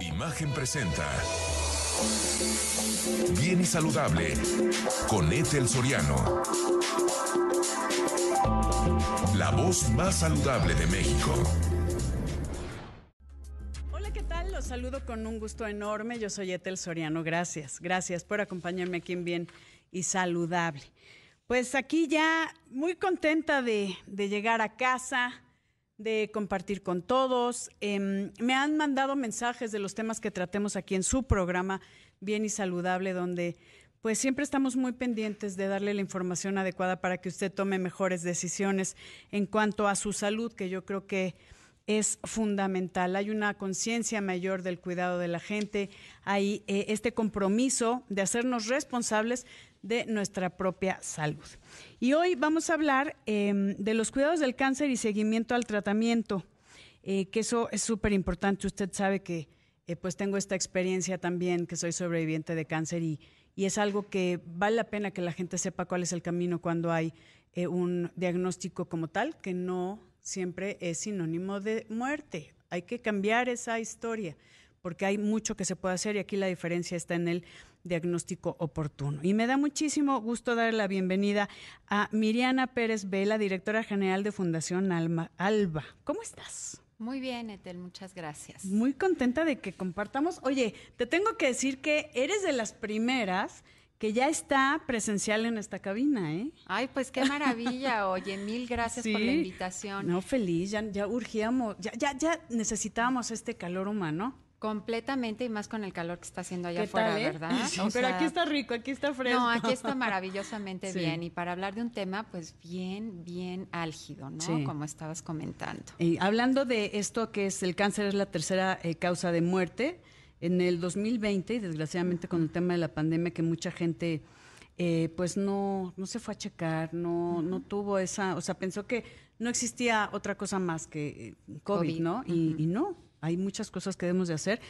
Imagen presenta. Bien y saludable con Ethel Soriano. La voz más saludable de México. Hola, ¿qué tal? Los saludo con un gusto enorme. Yo soy Ethel Soriano. Gracias, gracias por acompañarme aquí en Bien y Saludable. Pues aquí ya muy contenta de, de llegar a casa, de compartir con todos. Em, me han mandado mensajes de los temas que tratemos aquí en su programa Bien y Saludable, donde pues siempre estamos muy pendientes de darle la información adecuada para que usted tome mejores decisiones en cuanto a su salud, que yo creo que es fundamental. Hay una conciencia mayor del cuidado de la gente, hay eh, este compromiso de hacernos responsables de nuestra propia salud. Y hoy vamos a hablar em, de los cuidados del cáncer y seguimiento al tratamiento, eh, que eso es súper importante. Usted sabe que eh, pues tengo esta experiencia también, que soy sobreviviente de cáncer y, y, es algo que vale la pena que la gente sepa cuál es el camino cuando hay un diagnóstico como tal, que no siempre es sinónimo de muerte. Hay que cambiar esa historia porque hay mucho que se puede hacer y aquí la diferencia está en el diagnóstico oportuno. Y me da muchísimo gusto dar la bienvenida a Miriana Pérez Vela, directora general de Fundación Alma, Alba. ¿Cómo estás? Muy bien, Etel, muchas gracias. Muy contenta de que compartamos. Oye, te tengo que decir que eres de las primeras que ya está presencial en esta cabina, ¿eh? Ay, pues qué maravilla. Oye, mil gracias por la invitación. No, feliz, ya, ya urgíamos, ya, ya, ya necesitábamos este calor humano. Completamente y más con el calor que está haciendo allá afuera, eh? ¿verdad? pero aquí está rico, aquí está fresco. No, aquí está maravillosamente bien. Y para hablar de un tema, pues bien, bien álgido, ¿no? Como estabas comentando. Y hablando de esto que es el cáncer es la tercera eh, causa de muerte, en el 2020, y desgraciadamente con el tema de la pandemia, que mucha gente eh, pues no, no se fue a checar, no, no tuvo esa, o sea, pensó que no existía otra cosa más que COVID, ¿no? Y, y no hay muchas cosas que debemos de hacer.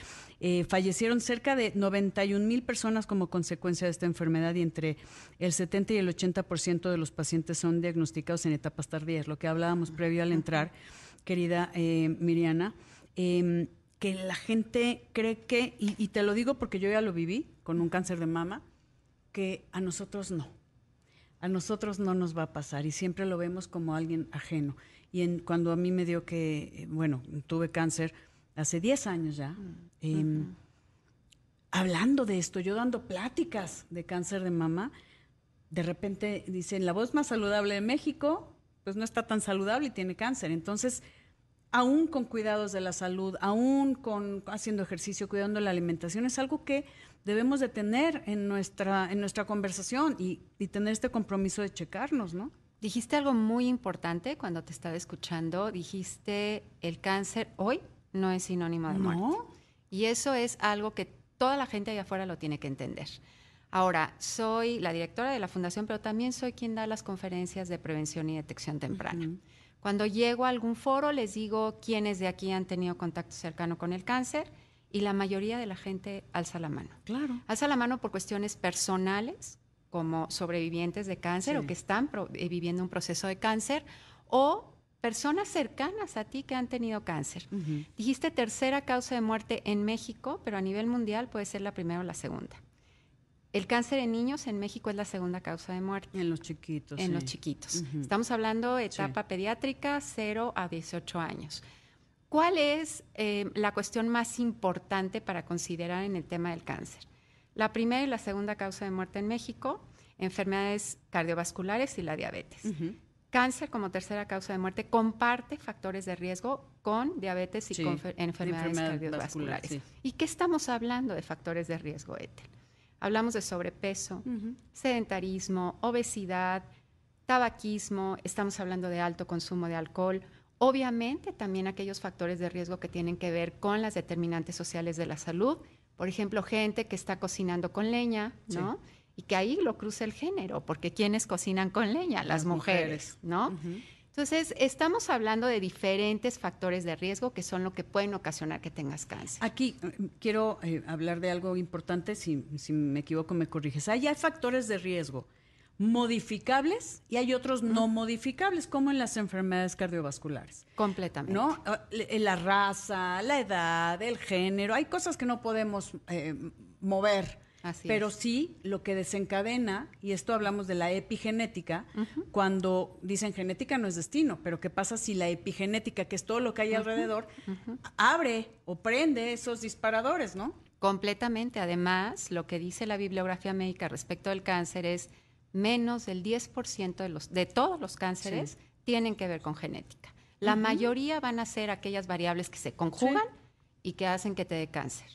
Eh, fallecieron cerca de 91 mil personas como consecuencia de esta enfermedad y entre el 70 y el 80% de los pacientes son diagnosticados en etapas tardías, lo que hablábamos previo al entrar, querida eh, Miriana, em, que la gente cree que, y, y te lo digo porque yo ya lo viví con un cáncer de mama, que a nosotros no. A nosotros no nos va a pasar y siempre lo vemos como alguien ajeno. Y en, cuando a mí me dio que, eh, bueno, tuve cáncer, hace 10 años ya, eh, hablando de esto, yo dando pláticas de cáncer de mama, de repente dicen, la voz más saludable de México, pues no está tan saludable y tiene cáncer. Entonces, aún con cuidados de la salud, aún con haciendo ejercicio, cuidando la alimentación, es algo que debemos de tener en nuestra, en nuestra conversación y, y tener este compromiso de checarnos, ¿no? Dijiste algo muy importante cuando te estaba escuchando, dijiste el cáncer hoy no es sinónimo de muerte. Y eso es algo que toda la gente allá afuera lo tiene que entender. Ahora, soy la directora de la fundación, pero también soy quien da las conferencias de prevención y detección temprana. Cuando llego a algún foro, les digo quiénes de aquí han tenido contacto cercano con el cáncer y la mayoría de la gente alza la mano. Claro. Alza la mano por cuestiones personales, como sobrevivientes de cáncer o que están eh, viviendo un proceso de cáncer, o personas cercanas a ti que han tenido cáncer. Dijiste tercera causa de muerte en México, pero a nivel mundial puede ser la primera o la segunda. El cáncer en niños en México es la segunda causa de muerte. En los chiquitos. En los chiquitos. Estamos hablando de etapa pediátrica 0 a 18 años. ¿Cuál es eh, la cuestión más importante para considerar en el tema del cáncer? La primera y la segunda causa de muerte en México, enfermedades cardiovasculares y la diabetes. Cáncer como tercera causa de muerte comparte factores de riesgo con diabetes y con enfermedades cardiovasculares. ¿Y qué estamos hablando de factores de riesgo, Ethel? Hablamos de sobrepeso, sedentarismo, obesidad, tabaquismo, estamos hablando de alto consumo de alcohol, obviamente también aquellos factores de riesgo que tienen que ver con las determinantes sociales de la salud, por ejemplo, gente que está cocinando con leña, ¿no? y que ahí lo cruza el género, porque quienes cocinan con leña, las, mujeres, ¿no? Entonces, estamos hablando de diferentes factores de riesgo que son lo que pueden ocasionar que tengas cáncer. Aquí eh, quiero eh, hablar de algo importante, si, si, me equivoco me corriges. Hay, hay factores de riesgo modificables y hay otros no modificables, como en las enfermedades cardiovasculares. Completamente. ¿No? Eh, la raza, la edad, el género, hay cosas que no podemos eh, mover. Pero sí lo que desencadena, y esto hablamos de la epigenética, cuando dicen genética no es destino, pero ¿qué pasa si la epigenética, que es todo lo que hay alrededor, abre o prende esos disparadores, ¿no? Completamente. Además, lo que dice la bibliografía médica respecto del cáncer es menos del 10% de, los, de todos los cánceres tienen que ver con genética. La mayoría van a ser aquellas variables que se conjugan y que hacen que te dé cáncer.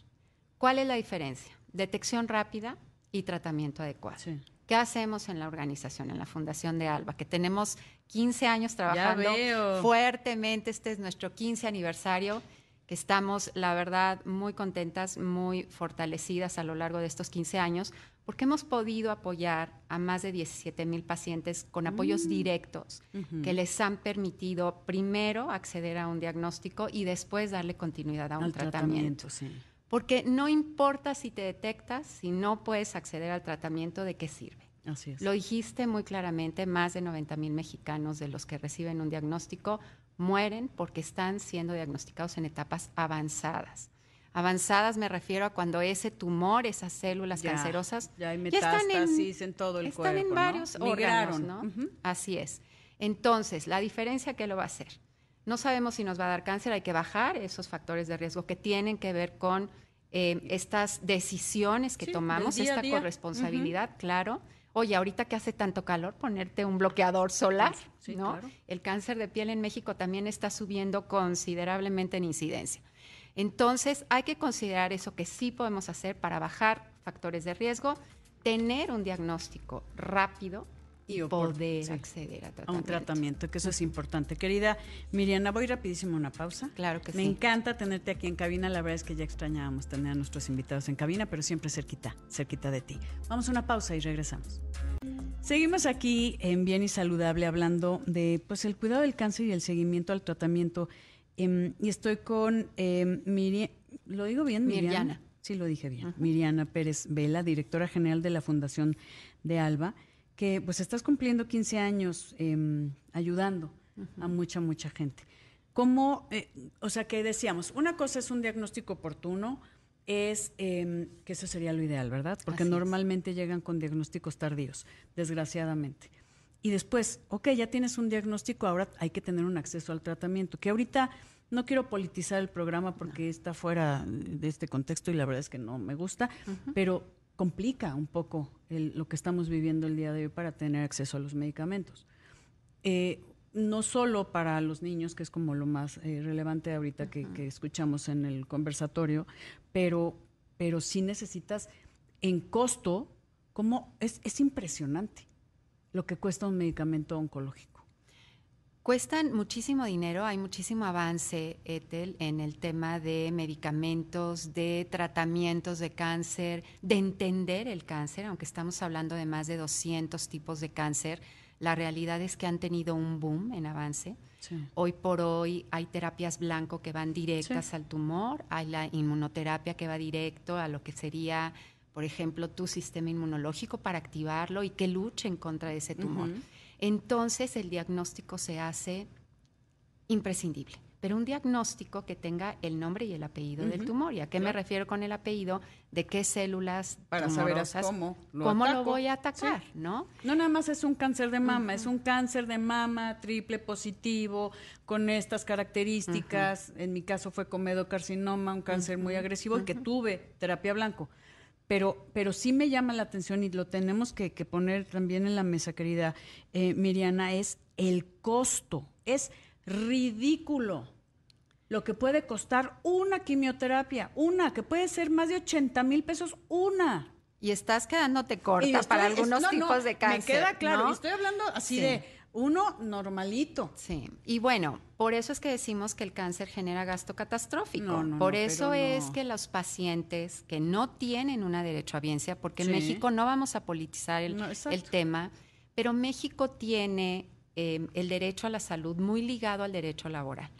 ¿Cuál es la diferencia? Detección rápida y tratamiento adecuado. ¿Qué hacemos en la organización, en la Fundación de Alba? Que tenemos 15 años trabajando fuertemente, este es nuestro 15 aniversario, que estamos, la verdad, muy contentas, muy fortalecidas a lo largo de estos 15 años, porque hemos podido apoyar a más de 17 mil pacientes con apoyos mm. directos que les han permitido primero acceder a un diagnóstico y después darle continuidad a un tratamiento. Porque no importa si te detectas, si no puedes acceder al tratamiento, ¿de qué sirve? Así es. Lo dijiste muy claramente, más de 90 mil mexicanos de los que reciben un diagnóstico mueren porque están siendo diagnosticados en etapas avanzadas. Avanzadas me refiero a cuando ese tumor, esas células cancerosas, ya, hay metástasis en, todo el cuerpo. Están en varios órganos, ¿no? Así es. Entonces, la diferencia, ¿qué lo va a hacer? No sabemos si nos va a dar cáncer, hay que bajar esos factores de riesgo que tienen que ver con eh, estas decisiones que tomamos, esta corresponsabilidad, claro. Oye, ahorita que hace tanto calor, ponerte un bloqueador solar, ¿no? El cáncer de piel en México también está subiendo considerablemente en incidencia. Entonces, hay que considerar eso que sí podemos hacer para bajar factores de riesgo, tener un diagnóstico rápido y, poder acceder a, un tratamiento, que eso es importante. Querida Miriana, voy rapidísimo a una pausa. Claro que sí. Me encanta tenerte aquí en cabina. La verdad es que ya extrañábamos tener a nuestros invitados en cabina, pero siempre cerquita, cerquita de ti. Vamos a una pausa y regresamos. Seguimos aquí en Bien y Saludable hablando de pues el cuidado del cáncer y el seguimiento al tratamiento Em, y estoy con eh, Miriam, ¿lo digo bien? Miriana. Sí, lo dije bien. Miriana Pérez Vela, directora general de la Fundación de Alba, que pues estás cumpliendo 15 años em, ayudando a mucha, mucha gente. ¿Cómo, eh, o sea, que decíamos, una cosa es un diagnóstico oportuno, es que eso sería lo ideal, ¿verdad? Porque normalmente llegan con diagnósticos tardíos, desgraciadamente. Y después, ok, ya tienes un diagnóstico, ahora hay que tener un acceso al tratamiento, que ahorita no quiero politizar el programa porque está fuera de este contexto y la verdad es que no me gusta, pero complica un poco lo que estamos viviendo el día de hoy para tener acceso a los medicamentos. Eh, no solo para los niños, que es como lo más eh, relevante ahorita que, escuchamos en el conversatorio, pero, pero sí necesitas en costo, como es, es impresionante lo que cuesta un medicamento oncológico? Cuestan muchísimo dinero, hay muchísimo avance, Ethel, en el tema de medicamentos, de tratamientos de cáncer, de entender el cáncer, aunque estamos hablando de más de 200 tipos de cáncer, la realidad es que han tenido un boom en avance. Hoy por hoy hay terapias blanco que van directas al tumor, hay la inmunoterapia que va directo a lo que sería por ejemplo, tu sistema inmunológico para activarlo y que luche en contra de ese tumor. Entonces el diagnóstico se hace imprescindible, pero un diagnóstico que tenga el nombre y el apellido del tumor. ¿Y a qué me refiero con el apellido? De qué células para saber cómo lo, cómo lo voy a atacar, ¿no? No nada más es un cáncer de mama, es un cáncer de mama triple positivo con estas características. En mi caso fue comedocarcinoma, un cáncer muy agresivo y que tuve terapia blanco pero, pero sí me llama la atención y lo tenemos que, poner también en la mesa, querida eh, Miriana, es el costo. Es ridículo lo que puede costar una quimioterapia, una, que puede ser más de 80 mil pesos, una. Y estás quedándote corta para algunos tipos de cáncer. Me queda claro, y estoy hablando así de uno normalito. Sí. Y bueno, por eso es que decimos que el cáncer genera gasto catastrófico. por eso es que los pacientes que no tienen una derecho a biencia, porque en México no vamos a politizar el, tema, pero México tiene eh, el derecho a la salud muy ligado al derecho laboral.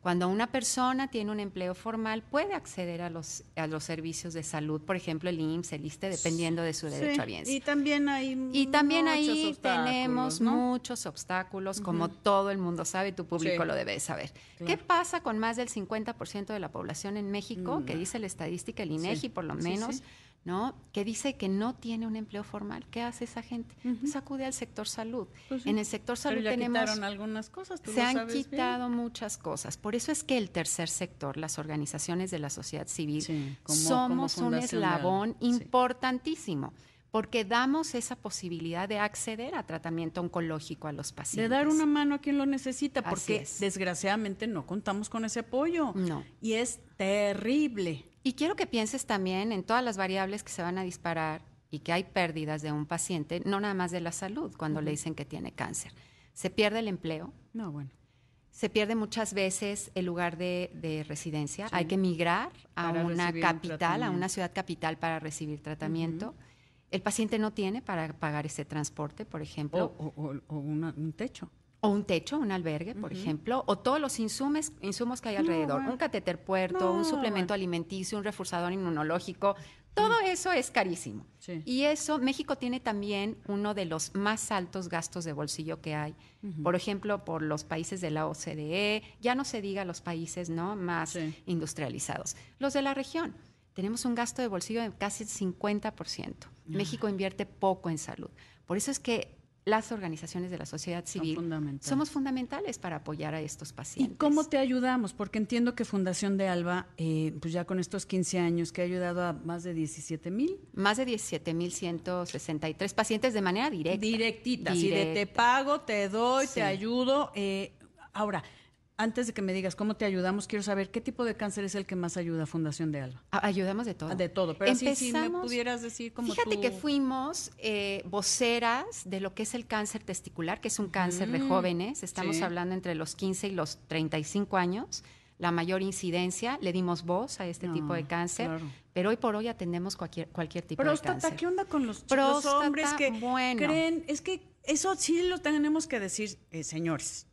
Cuando una persona tiene un empleo formal, puede acceder a los, a los servicios de salud, por ejemplo, el IMSS, el ISTE, dependiendo de su derecho a bienes. Y también hay Y también ahí tenemos muchos obstáculos, como todo el mundo sabe, tu público lo debe saber. ¿Qué pasa con más del 50% de la población en México, que dice la estadística, el INEGI por lo menos? ¿No? Que dice que no tiene un empleo formal. ¿Qué hace esa gente? Pues acude al sector salud. Pues en el sector salud Pero ya tenemos quitaron algunas cosas. ¿tú se lo han sabes quitado muchas cosas. Por eso es que el tercer sector, las organizaciones de la sociedad civil, Sí, como- somos como un de eslabón. Sí. importantísimo. Porque damos esa posibilidad de acceder a tratamiento oncológico a los De pacientes. dar una mano a quien lo necesita, porque es. desgraciadamente no contamos con ese apoyo. No. Y es terrible. Y quiero que pienses también en todas las variables que se van a disparar y que hay pérdidas de un paciente, no nada más de la salud, cuando le dicen que tiene cáncer. Se pierde el empleo, No, bueno. se pierde muchas veces el lugar de, de residencia. Hay que migrar a Para una un capital, a una ciudad capital para recibir tratamiento. El paciente no tiene para pagar ese transporte, por O, ejemplo. o- o- o una- un techo. O un techo, un albergue, por ejemplo, o todos los insumos, insumos que hay No, alrededor, bueno. un catéter puerto, No, un suplemento bueno. alimenticio, un reforzador inmunológico, todo eso es carísimo. Sí. Y eso, México tiene también uno de los más altos gastos de bolsillo que hay. Por ejemplo, por los países de la OCDE, ya no se diga los países ¿no? más Sí. industrializados. Los de la región. Tenemos un gasto de bolsillo de casi el 50%. México invierte poco en salud. Por eso es que las organizaciones de la sociedad civil somos fundamentales para apoyar a estos ¿Y pacientes. cómo te ayudamos? Porque entiendo que Fundación de Alba, eh, pues ya con estos 15 años, que ha ayudado a más de 17 mil. Más de 17.163 pacientes de manera directa. Directita, así de te Directa. pago, te doy, Sí. te ayudo. eh, ahora, antes de que me digas cómo te ayudamos, quiero saber qué tipo de cáncer es el que más ayuda a Fundación de Alba. Ayudamos de todo. Ah, De todo, pero sí, si me Empezamos- pudieras decir como Fíjate tú- que fuimos eh, voceras de lo que es el cáncer testicular, que es un cáncer de Mm, jóvenes. Estamos sí. hablando entre los 15 y los 35 años. La mayor incidencia, le dimos voz a este No, tipo de cáncer, claro. pero hoy por hoy atendemos cualquier, cualquier tipo de cáncer. ¿qué onda con los, hombres que bueno. creen? Es que eso sí lo tenemos que decir, eh, señores.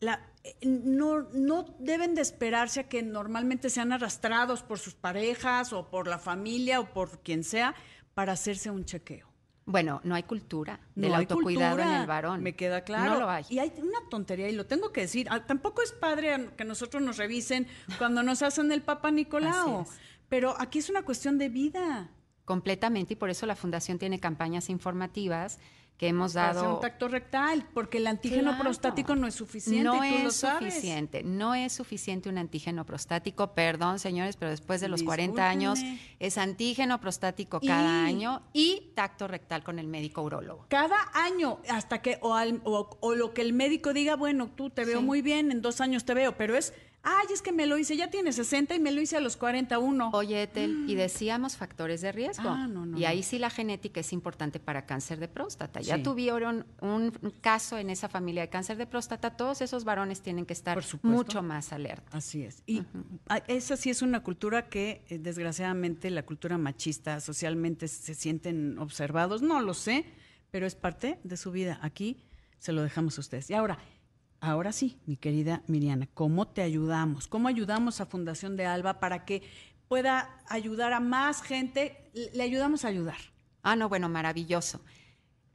La, no, no deben de esperarse a que normalmente sean arrastrados por sus parejas o por la familia o por quien sea para hacerse un chequeo. Bueno, no hay cultura del No autocuidado en el varón. Me queda claro. No lo hay. Y hay una tontería, y lo tengo que decir. ah, Tampoco es padre que nosotros nos revisen cuando nos hacen el Papa Nicolau. Pero aquí es una cuestión de vida. Completamente, y por eso la Fundación tiene campañas informativas que hemos dado. un tacto rectal, porque el antígeno Claro. prostático no es suficiente. No y tú lo es sabes. suficiente, no es suficiente un antígeno prostático, perdón señores, pero después de los 40 años es antígeno prostático cada Y- año y tacto rectal con el médico urólogo. Cada año, hasta que, o, al- o- o lo que el médico diga, bueno, tú te veo Sí. muy bien, en dos años te veo, pero es, ay, es que me lo hice, ya tiene 60 y me lo hice a los 41. Oye, Etel, y decíamos factores de riesgo. Ah, no, no, y ahí sí la genética es importante para cáncer de próstata. Ya tuvieron un caso en esa familia de cáncer de próstata, todos esos varones tienen que estar mucho más alerta. Así es. Y esa sí es una cultura que, eh, desgraciadamente, la cultura machista, socialmente se sienten observados. No lo sé, pero es parte de su vida. Aquí se lo dejamos a ustedes. Y ahora, ahora sí, mi querida Miriana, ¿cómo te ayudamos? ¿Cómo ayudamos a Fundación de Alba para que pueda ayudar a más gente? Le ayudamos a ayudar. Ah, no, bueno, maravilloso.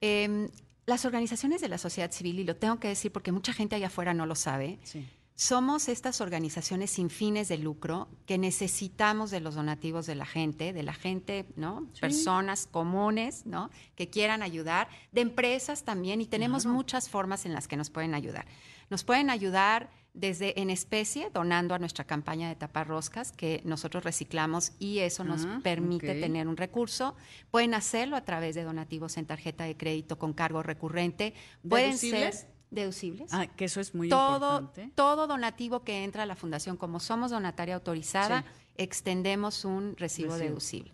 Em, las organizaciones de la sociedad civil, y lo tengo que decir porque mucha gente allá afuera no lo sabe, Sí. somos estas organizaciones sin fines de lucro que necesitamos de los donativos de la gente, de la gente, ¿no? Sí. Personas comunes, ¿no? Que quieran ayudar, de empresas también, y tenemos Claro. muchas formas en las que nos pueden ayudar. Nos pueden ayudar desde en especie, donando a nuestra campaña de tapar roscas, que nosotros reciclamos y eso nos Ah, permite tener un recurso. Pueden hacerlo a través de donativos en tarjeta de crédito con cargo recurrente. Pueden ¿Deducibles? ser deducibles Ah, que eso es muy todo, importante. todo donativo que entra a la fundación, como somos donataria autorizada, Sí. extendemos un recibo Recibo. deducible.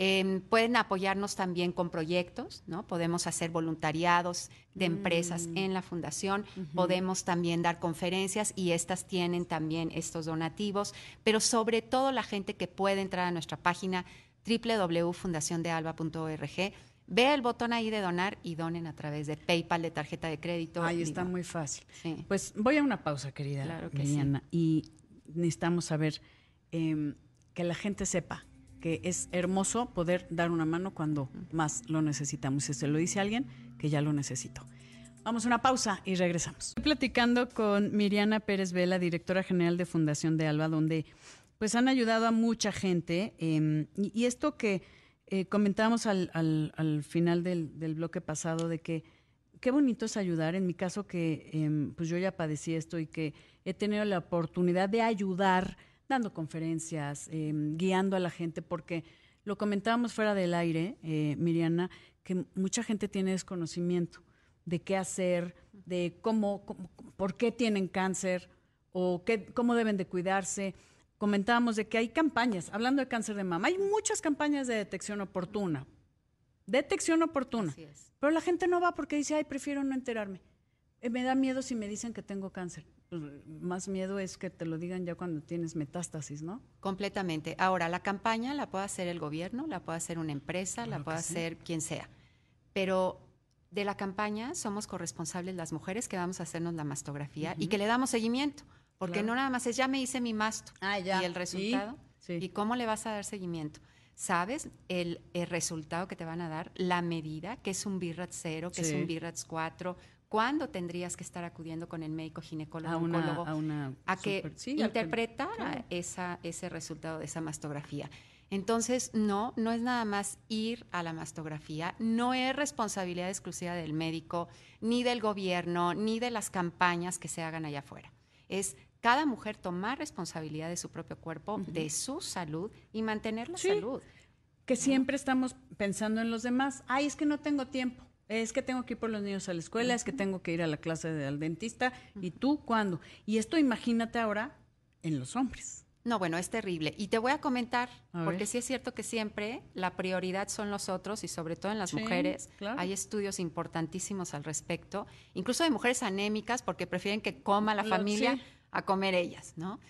Em, pueden apoyarnos también con proyectos, ¿no? Podemos hacer voluntariados de empresas Mm. en la fundación, podemos también dar conferencias y estas tienen también estos donativos, pero sobre todo la gente que puede entrar a nuestra página www.fundaciondealba.org Ve el botón ahí de donar y donen a través de PayPal, de tarjeta de crédito. Ahí está muy fácil. Pues voy a una pausa, querida claro y necesitamos saber em, que la gente sepa que es hermoso poder dar una mano cuando más lo necesitamos. Si se lo dice alguien, que ya lo necesito. Vamos a una pausa y regresamos. Estoy platicando con Miriana Pérez Vela, directora general de Fundación de Alba, donde pues han ayudado a mucha gente. Em, y, esto que eh, comentábamos al, al, final del, del, bloque pasado de que qué bonito es ayudar. En mi caso que em, pues yo ya padecí esto y que he tenido la oportunidad de ayudar dando conferencias, em, guiando a la gente, porque lo comentábamos fuera del aire, eh, Miriana, que mucha gente tiene desconocimiento de qué hacer, de cómo, por qué tienen cáncer o qué, cómo deben de cuidarse. Comentábamos de que hay campañas, hablando de cáncer de mama, hay muchas campañas de detección oportuna. Detección oportuna. Pero la gente no va porque dice, ay, prefiero no enterarme. Eh, me da miedo si me dicen que tengo cáncer. Pues, más miedo es que te lo digan ya cuando tienes metástasis, ¿no? Completamente. Ahora, la campaña la puede hacer el gobierno, la puede hacer una empresa, la puede hacer quien sea. Pero de la campaña somos corresponsables las mujeres que vamos a hacernos la mastografía y que le damos seguimiento. Porque no nada más es, ya me hice mi masto. Ah, y el resultado. ¿Y cómo le vas a dar seguimiento? ¿Sabes el, resultado que te van a dar? La medida, que es un BIRATS 0, que es un BIRATS 4, cuándo tendrías que estar acudiendo con el médico ginecólogo a, a, que interpretara esa, ese resultado de esa mastografía. Entonces, no, no es nada más ir a la mastografía, no es responsabilidad exclusiva del médico, ni del gobierno, ni de las campañas que se hagan allá afuera. Es cada mujer tomar responsabilidad de su propio cuerpo, de su salud y mantener la salud. Que siempre estamos pensando en los demás. Ay, es que no tengo tiempo. Es que tengo que ir por los niños a la escuela, es que tengo que ir a la clase del dentista. ¿Y tú cuándo? Y esto imagínate ahora en los hombres. No, bueno, es terrible. Y te voy a comentar, porque sí es cierto que siempre la prioridad son los otros y sobre todo en las mujeres. Hay estudios importantísimos al respecto, incluso de mujeres anémicas porque prefieren que coma la familia a comer ellas, ¿no?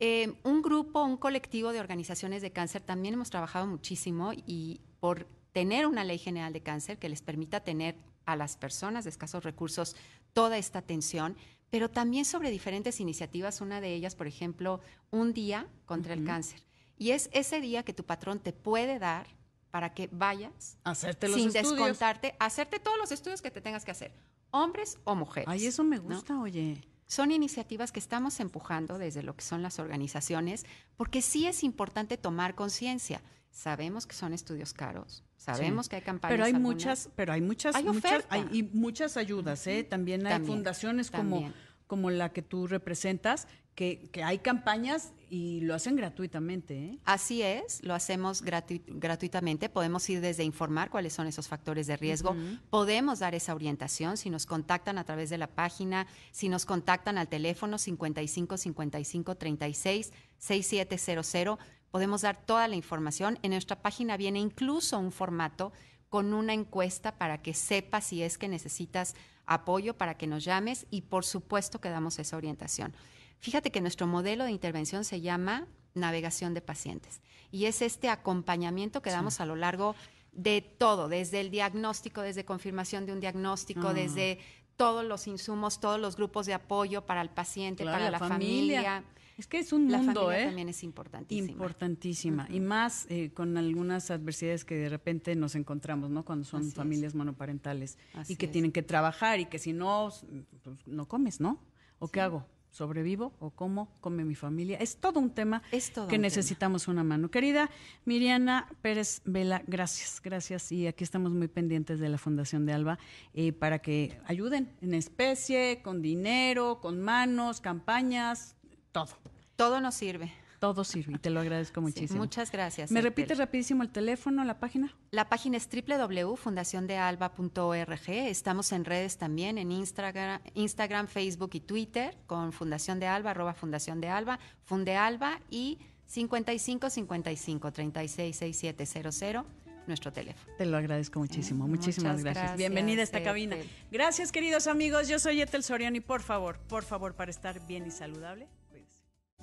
Eh, un grupo, un colectivo de organizaciones de cáncer también hemos trabajado muchísimo y por tener una ley general de cáncer que les permita tener a las personas de escasos recursos toda esta atención, pero también sobre diferentes iniciativas, una de ellas, por ejemplo, un día contra el cáncer. Y es ese día que tu patrón te puede dar para que vayas hacerte los sin descontarte, hacerte todos los estudios que te tengas que hacer, hombres o mujeres. Ay, eso me gusta, oye. Son iniciativas que estamos empujando desde lo que son las organizaciones, porque sí es importante tomar conciencia. Sabemos que son estudios caros, sabemos que hay campañas. Pero hay muchas, pero hay muchas, hay muchas, hay, y muchas ayudas, ¿eh? También hay fundaciones como, como la que tú representas, que, que, hay campañas y lo hacen gratuitamente. ¿eh? Así es, lo hacemos gratuitamente. Podemos ir desde informar cuáles son esos factores de riesgo. Podemos dar esa orientación si nos contactan a través de la página, si nos contactan al teléfono 55 55 36 6700 podemos dar toda la información. En nuestra página viene incluso un formato con una encuesta para que sepas si es que necesitas apoyo, para que nos llames y por supuesto que damos esa orientación. Fíjate que nuestro modelo de intervención se llama navegación de pacientes y es este acompañamiento que damos a lo largo de todo, desde el diagnóstico, desde confirmación de un diagnóstico, ah. desde todos los insumos, todos los grupos de apoyo para el paciente, para la, familia es que es un mundo, ¿eh? también es importantísima. Importantísima. Y más eh, con algunas adversidades que de repente nos encontramos, ¿no? Cuando son familias monoparentales y que tienen que trabajar y que si no, pues, no comes, ¿no? ¿O qué hago? ¿Sobrevivo o cómo come mi familia? Es todo un tema que necesitamos una mano. Querida Miriana Pérez Vela, gracias, gracias. Y aquí estamos muy pendientes de la Fundación de Alba eh, para que ayuden en especie, con dinero, con manos, campañas, todo. Todo nos sirve. Todo sirve y te lo agradezco muchísimo. muchas gracias. ¿Me repite rapidísimo el teléfono, la página? La página es www.fundaciondealba.org. Estamos en redes también, en Instagram, Instagram, Facebook y Twitter con Fundación de Alba, arroba Fundación de Alba, Fundealba y 55 55 36 6700 nuestro teléfono. Te lo agradezco muchísimo. Muchísimas gracias. Bienvenida a esta cabina. Gracias, queridos amigos. Yo soy Etel Soriano y por favor, por favor, para estar bien y saludable,